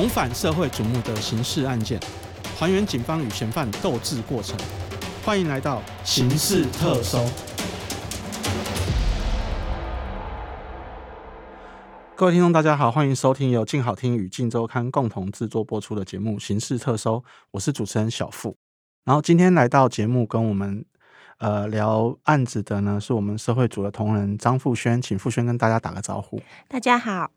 重返社会瞩目的刑事案件，还原警方与嫌犯斗智过程。欢迎来到《刑事特搜》。各位听众，大家好，欢迎收听由静好听与静周刊共同制作播出的节目《刑事特搜》，我是主持人小富。然后今天来到节目跟我们呃聊案子的呢，是我们社会组的同仁张富轩，请富轩跟大家打个招呼。大家好。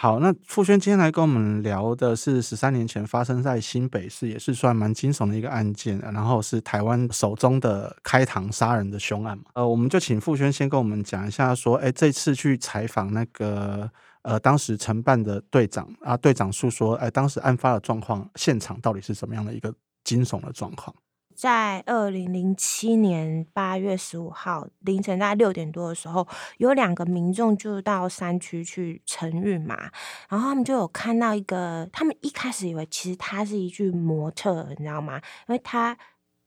好，那傅轩今天来跟我们聊的是十三年前发生在新北市，也是算蛮惊悚的一个案件，然后是台湾首宗的开膛杀人的凶案嘛。呃，我们就请傅轩先跟我们讲一下，说，哎，这次去采访那个呃当时承办的队长啊，队长诉说，哎，当时案发的状况，现场到底是怎么样的一个惊悚的状况？在二零零七年八月十五号凌晨大概六点多的时候，有两个民众就到山区去晨运嘛，然后他们就有看到一个，他们一开始以为其实他是一具模特，你知道吗？因为他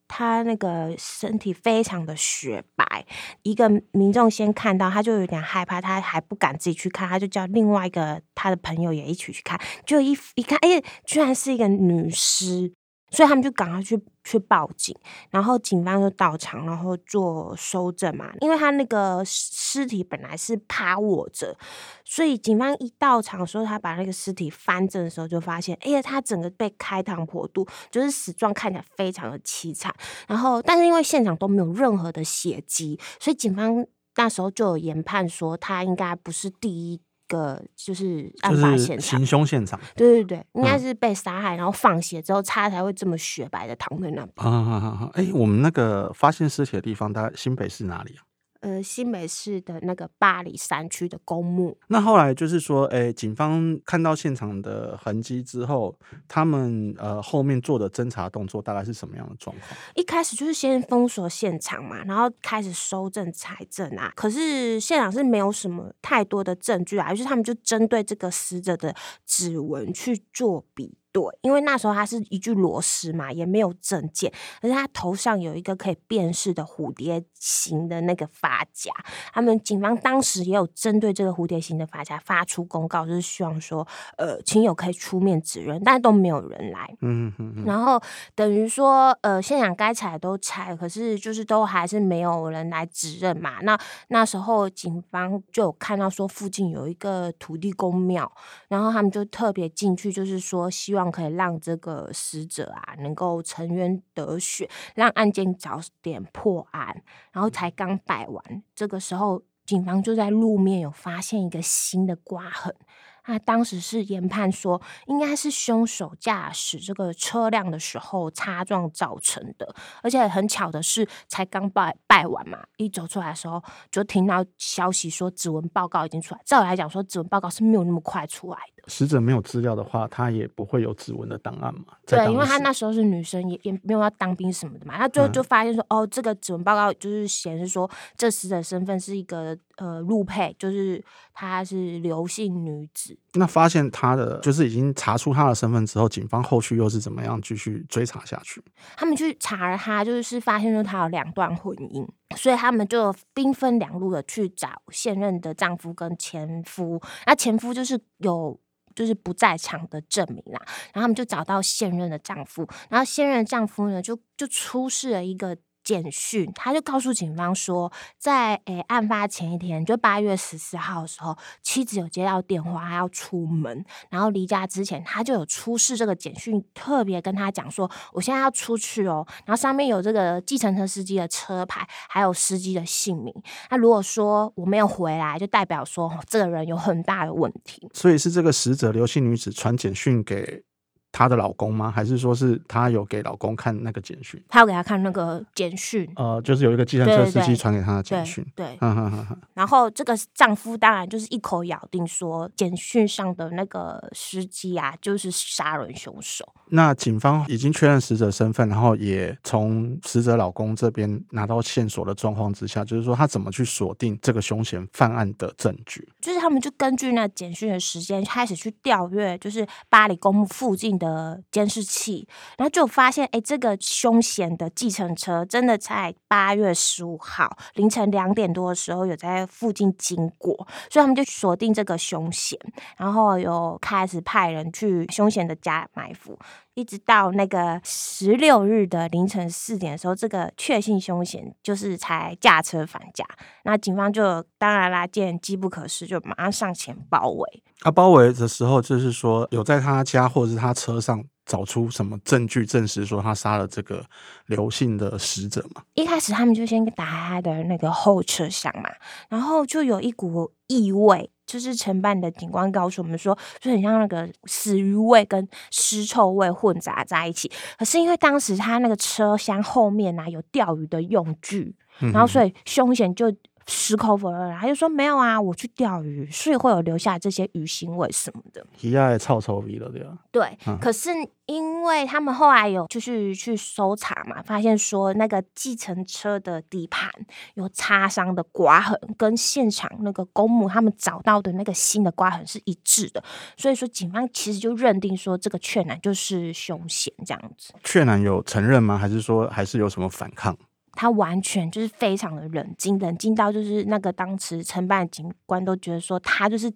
他那个身体非常的雪白，一个民众先看到他就有点害怕，他还不敢自己去看，他就叫另外一个他的朋友也一起去看，就一一看，哎，居然是一个女尸。所以他们就赶快去去报警，然后警方就到场，然后做搜证嘛。因为他那个尸体本来是趴卧着，所以警方一到场的时候，他把那个尸体翻正的时候，就发现，哎呀，他整个被开膛破肚，就是死状看起来非常的凄惨。然后，但是因为现场都没有任何的血迹，所以警方那时候就有研判说，他应该不是第一。个就是案发现场，行凶现场，对对对，应该是被杀害，嗯、然后放血之后，他才会这么雪白的躺在那边。啊啊啊！哎，我们那个发现尸体的地方，大概新北市哪里啊？呃，新北市的那个巴黎山区的公墓。那后来就是说，诶、欸，警方看到现场的痕迹之后，他们呃后面做的侦查动作大概是什么样的状况？一开始就是先封锁现场嘛，然后开始收证采证啊。可是现场是没有什么太多的证据啊，于是他们就针对这个死者的指纹去做比。对，因为那时候他是一具裸尸嘛，也没有证件，可是他头上有一个可以辨识的蝴蝶形的那个发夹。他们警方当时也有针对这个蝴蝶形的发夹发出公告，就是希望说，呃，亲友可以出面指认，但是都没有人来。嗯嗯嗯。然后等于说，呃，现场该采都采，可是就是都还是没有人来指认嘛。那那时候警方就有看到说附近有一个土地公庙，然后他们就特别进去，就是说希望。可以让这个死者啊能够沉冤得雪，让案件早点破案。然后才刚摆完，这个时候警方就在路面有发现一个新的刮痕。他当时是研判说，应该是凶手驾驶这个车辆的时候擦撞造成的。而且很巧的是，才刚拜拜完嘛，一走出来的时候就听到消息说指纹报告已经出来。照理来讲说，指纹报告是没有那么快出来的。死者没有资料的话，他也不会有指纹的档案嘛。对，因为他那时候是女生，也也没有要当兵什么的嘛。他最后就发现说，嗯、哦，这个指纹报告就是显示说，这死者身份是一个呃陆配，就是她是刘姓女子。那发现她的就是已经查出她的身份之后，警方后续又是怎么样继续追查下去？他们去查了她，就是发现说她有两段婚姻，所以他们就兵分两路的去找现任的丈夫跟前夫。那前夫就是有。就是不在场的证明啦，然后他们就找到现任的丈夫，然后现任的丈夫呢，就就出示了一个。简讯，他就告诉警方说，在诶、案发前一天，就八月十四号的时候，妻子有接到电话，要出门，然后离家之前，他就有出示这个简讯，特别跟他讲说，我现在要出去哦，然后上面有这个计程车司机的车牌，还有司机的姓名。那如果说我没有回来，就代表说这个人有很大的问题。所以是这个死者刘姓女子传简讯给。她的老公吗？还是说是她有给老公看那个简讯？她有给他看那个简讯。呃，就是有一个计程车司机传给她的简讯。对，哈哈，然后这个丈夫当然就是一口咬定说，简讯上的那个司机啊，就是杀人凶手。那警方已经确认死者身份，然后也从死者老公这边拿到线索的状况之下，就是说他怎么去锁定这个凶嫌犯案的证据？就是他们就根据那简讯的时间开始去调阅，就是巴黎公墓附近。的监视器，然后就发现，哎，这个凶险的计程车真的在八月十五号凌晨两点多的时候有在附近经过，所以他们就锁定这个凶险，然后有开始派人去凶险的家埋伏。一直到那个十六日的凌晨四点的时候，这个确信凶嫌就是才驾车返家。那警方就当然啦，见机不可失，就马上上前包围。啊，包围的时候就是说，有在他家或者是他车上找出什么证据证实说他杀了这个刘姓的死者嘛？一开始他们就先打开他的那个后车厢嘛，然后就有一股异味。就是承办的警官告诉我们说，就很像那个死鱼味跟尸臭味混杂在一起。可是因为当时他那个车厢后面啊有钓鱼的用具，然后所以凶险就。矢口否认，他就说没有啊，我去钓鱼，所以会有留下这些鱼腥味什么的。一下也臭臭味了，对啊。对，嗯、可是因为他们后来有就是去搜查嘛，发现说那个计程车的底盘有擦伤的刮痕，跟现场那个公墓他们找到的那个新的刮痕是一致的，所以说警方其实就认定说这个雀男就是凶嫌这样子。雀男有承认吗？还是说还是有什么反抗？他完全就是非常的冷静，冷静到就是那个当时承办警官都觉得说他就是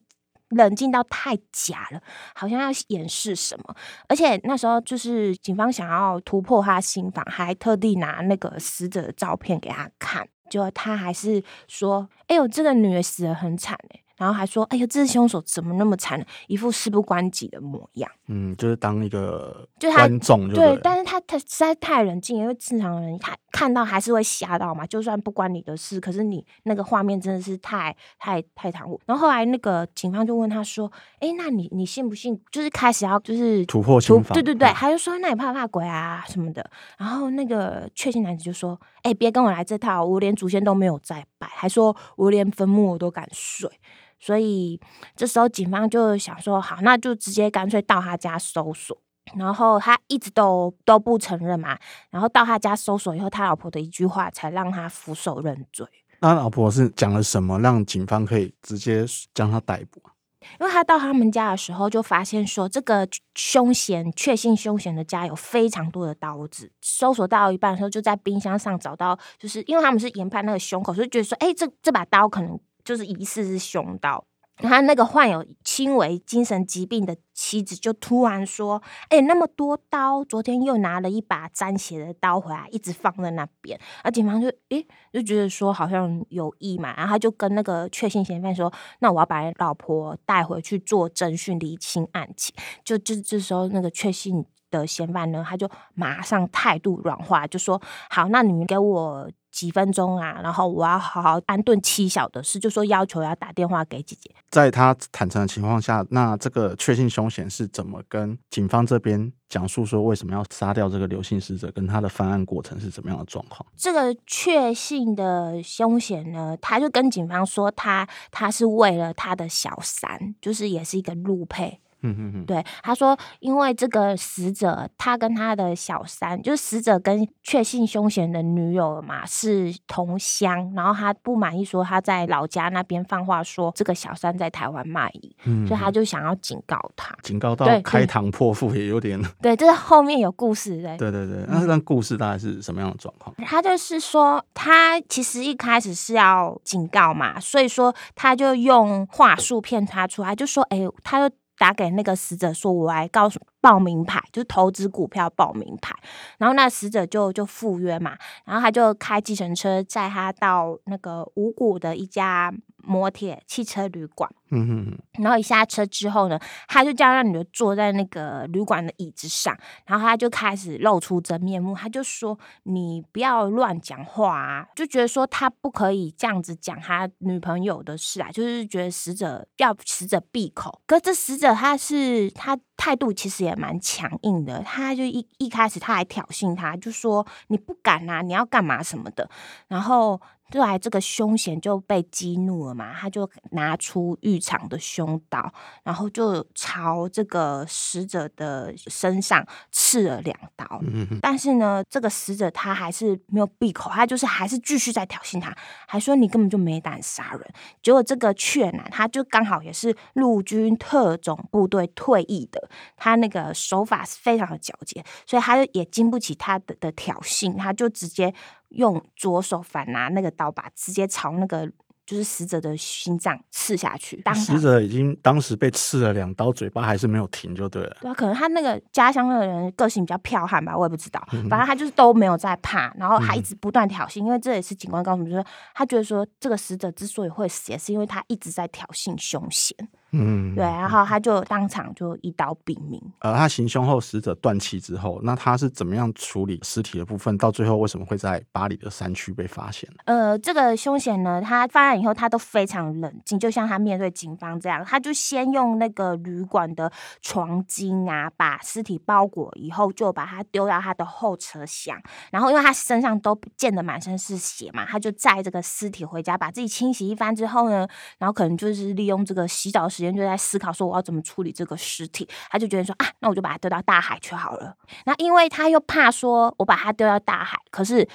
冷静到太假了，好像要掩饰什么。而且那时候就是警方想要突破他心防，还特地拿那个死者的照片给他看，就他还是说：“哎呦，这个女的死的很惨哎。”然后还说：“哎呀，这凶手怎么那么残忍，一副事不关己的模样。”嗯，就是当一个观众就对，对，但是他他实在太冷静，因为正常人他看到还是会吓到嘛。就算不关你的事，可是你那个画面真的是太太太残酷。然后后来那个警方就问他说：“哎，那你你信不信？就是开始要就是突破心防？对对对，他就说：那你怕不怕鬼啊什么的？然后那个确信男子就说：哎，别跟我来这套，我连祖先都没有再拜，还说我连坟墓我都敢睡。”所以这时候警方就想说，好，那就直接干脆到他家搜索。然后他一直都都不承认嘛。然后到他家搜索以后，他老婆的一句话才让他俯首认罪。那老婆是讲了什么，让警方可以直接将他逮捕？因为他到他们家的时候，就发现说，这个凶嫌确信凶嫌的家有非常多的刀子。搜索到一半的时候，就在冰箱上找到，就是因为他们是研判那个胸口，所以觉得说，哎，这这把刀可能。就是疑似是凶刀，他那个患有轻微精神疾病的妻子就突然说：“哎、那么多刀，昨天又拿了一把沾血的刀回来，一直放在那边。”而警方就哎、就觉得说好像有意嘛，然后他就跟那个确信嫌犯说：“那我要把老婆带回去做侦讯，厘清案情。”就就这时候那个确信的嫌犯呢，他就马上态度软化，就说：“好，那你们给我。”几分钟啊，然后我要好好安顿妻小的事，就说要求要打电话给姐姐。在他坦诚的情况下，那这个确信凶嫌是怎么跟警方这边讲述说为什么要杀掉这个刘姓死者，跟他的犯案过程是怎么样的状况？这个确信的凶嫌呢，他就跟警方说他，他他是为了他的小三，就是也是一个陆配。嗯嗯嗯，对，他说，因为这个死者，他跟他的小三，就是死者跟确信凶嫌的女友嘛，是同乡，然后他不满意，说他在老家那边放话说这个小三在台湾卖淫，嗯，所以他就想要警告他，警告到开膛破腹也有点，对，这是后面有故事的，对对对，那这段故事大概是什么样的状况？他就是说，他其实一开始是要警告嘛，所以说他就用话术骗他出来，就说，哎，他就。打给那个死者说：“我来告诉报名牌，就是投资股票报名牌。”然后那死者就就赴约嘛，然后他就开计程车载他到那个五谷的一家摩铁汽车旅馆。嗯哼哼，然后一下车之后呢，他就叫那女的坐在那个旅馆的椅子上，然后他就开始露出真面目，他就说：“你不要乱讲话啊！”就觉得说他不可以这样子讲他女朋友的事啊，就是觉得死者要死者闭口。可是这死者他是他态度其实也蛮强硬的，他就一一开始他还挑衅他，就说：“你不敢啊，你要干嘛什么的。”然后。后来这个凶嫌就被激怒了嘛，他就拿出浴场的凶刀，然后就朝这个死者的身上刺了两刀。嗯。但是呢，这个死者他还是没有闭口，他就是还是继续在挑衅他，还说你根本就没胆杀人。结果这个雀男他就刚好也是陆军特种部队退役的，他那个手法是非常的矫捷，所以他就也经不起他的的挑衅，他就直接用左手反拿那个刀把，直接朝那个。就是死者的心脏刺下去，当死者已经当时被刺了两刀，嘴巴还是没有停，就对了。对啊，可能他那个家乡的人个性比较剽悍吧，我也不知道。反正他就是都没有在怕，然后还一直不断挑衅，嗯、因为这也是警官告诉我们说，他觉得说这个死者之所以会死，也是因为他一直在挑衅凶嫌。嗯，对，然后他就当场就一刀毙命。呃，他行凶后，死者断气之后，那他是怎么样处理尸体的部分？到最后为什么会在巴黎的山区被发现？呃，这个凶嫌呢，他发案以后，他都非常冷静，就像他面对警方这样，他就先用那个旅馆的床巾啊，把尸体包裹以后，就把它丢到他的后车厢。然后，因为他身上都溅得满身是血嘛，他就载这个尸体回家，把自己清洗一番之后呢，然后可能就是利用这个洗澡时。人就在思考说我要怎么处理这个尸体，他就觉得说啊，那我就把它丢到大海去好了。那因为他又怕说我把它丢到大海，可是。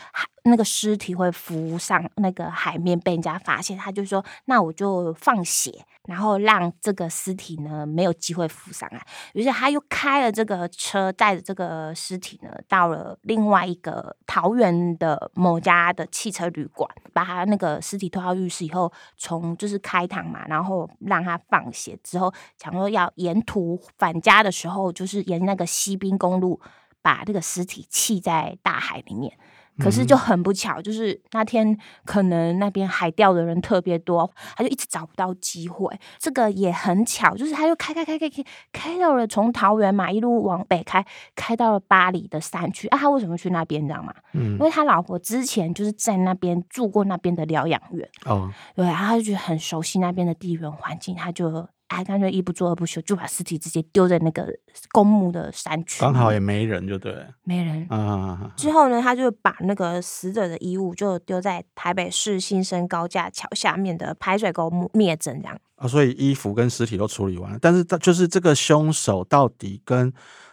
那个尸体会浮上那个海面被人家发现，他就说：“那我就放血，然后让这个尸体呢没有机会浮上来。”于是他又开了这个车，带着这个尸体呢到了另外一个桃园的某家的汽车旅馆，把他那个尸体拖到浴室以后，从就是开膛嘛，然后让他放血之后，想说要沿途返家的时候，就是沿那个西滨公路把这个尸体弃在大海里面。可是就很不巧，就是那天可能那边海钓的人特别多，他就一直找不到机会。这个也很巧，就是他就开开开开开开到了从桃园嘛一路往北开，开到了巴黎的山区啊。他为什么去那边，你知道吗？嗯，因为他老婆之前就是在那边住过那边的疗养院哦，对，然后他就觉得很熟悉那边的地缘环境，他就。哎，干脆一不做二不休，就把尸体直接丢在那个公墓的山区，刚好也没人，就对，没人啊。之后呢，他就把那个死者的衣物就丢在台北市新生高架桥下面的排水沟灭证，这样啊。所以衣服跟尸体都处理完了，但是他就是这个凶手到底跟。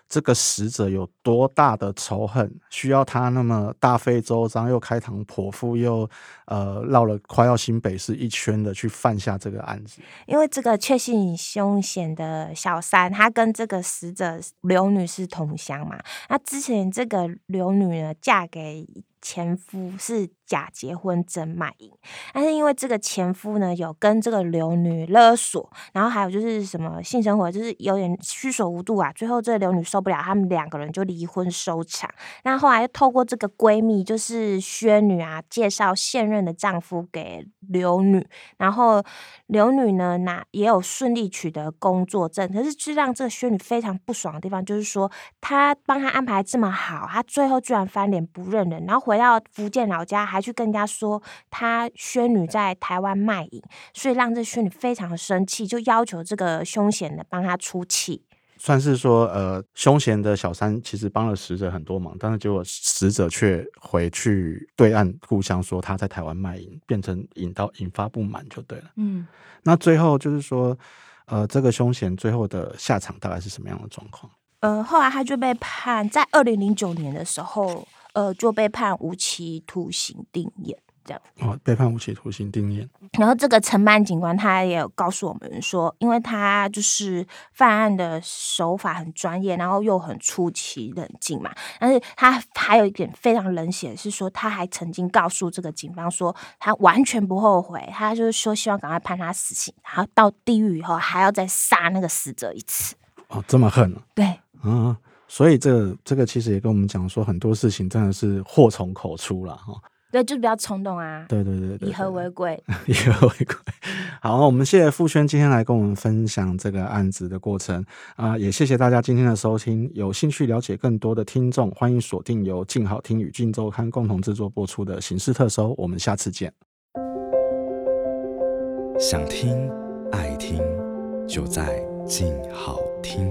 这个死者有多大的仇恨，需要他那么大费周章又开膛破腹又呃绕了快要新北市一圈的去犯下这个案子？因为这个确信凶嫌的小三，他跟这个死者刘女士同乡嘛，那之前这个刘女呢嫁给。前夫是假结婚真卖淫，但是因为这个前夫呢有跟这个刘女勒索，然后还有就是什么性生活就是有点需索无度啊，最后这刘女受不了，他们两个人就离婚收场。那后来又透过这个闺蜜就是薛女啊，介绍现任的丈夫给刘女，然后刘女呢那也有顺利取得工作证，可是最让这个薛女非常不爽的地方就是说，她帮她安排这么好，她最后居然翻脸不认人，然后回。回到福建老家，还去跟人家说他宣女在台湾卖淫，所以让这宣女非常的生气，就要求这个凶嫌的帮他出气。算是说，呃，凶嫌的小三其实帮了死者很多忙，但是结果死者却回去对岸故乡说他在台湾卖淫，变成引到引发不满就对了。嗯，那最后就是说，呃，这个凶嫌最后的下场大概是什么样的状况？呃，后来他就被判在二零零九年的时候。呃，就被判无期徒刑定谳，这样。哦，被判无期徒刑定谳。然后这个承办警官他也有告诉我们说，因为他就是犯案的手法很专业，然后又很出奇冷静嘛。但是他还有一点非常冷血，是说他还曾经告诉这个警方说，他完全不后悔，他就是说希望赶快判他死刑，然后到地狱以后还要再杀那个死者一次。哦，这么恨啊？对，嗯。所以这个这个其实也跟我们讲说，很多事情真的是祸从口出了哈。对，就是比较冲动啊。对对对对，以和为贵，以和为贵。好，我们谢谢傅轩今天来跟我们分享这个案子的过程啊，也谢谢大家今天的收听。有兴趣了解更多的听众，欢迎锁定由静好听与静周刊共同制作播出的《刑事特搜》，我们下次见。想听爱听，就在静好听。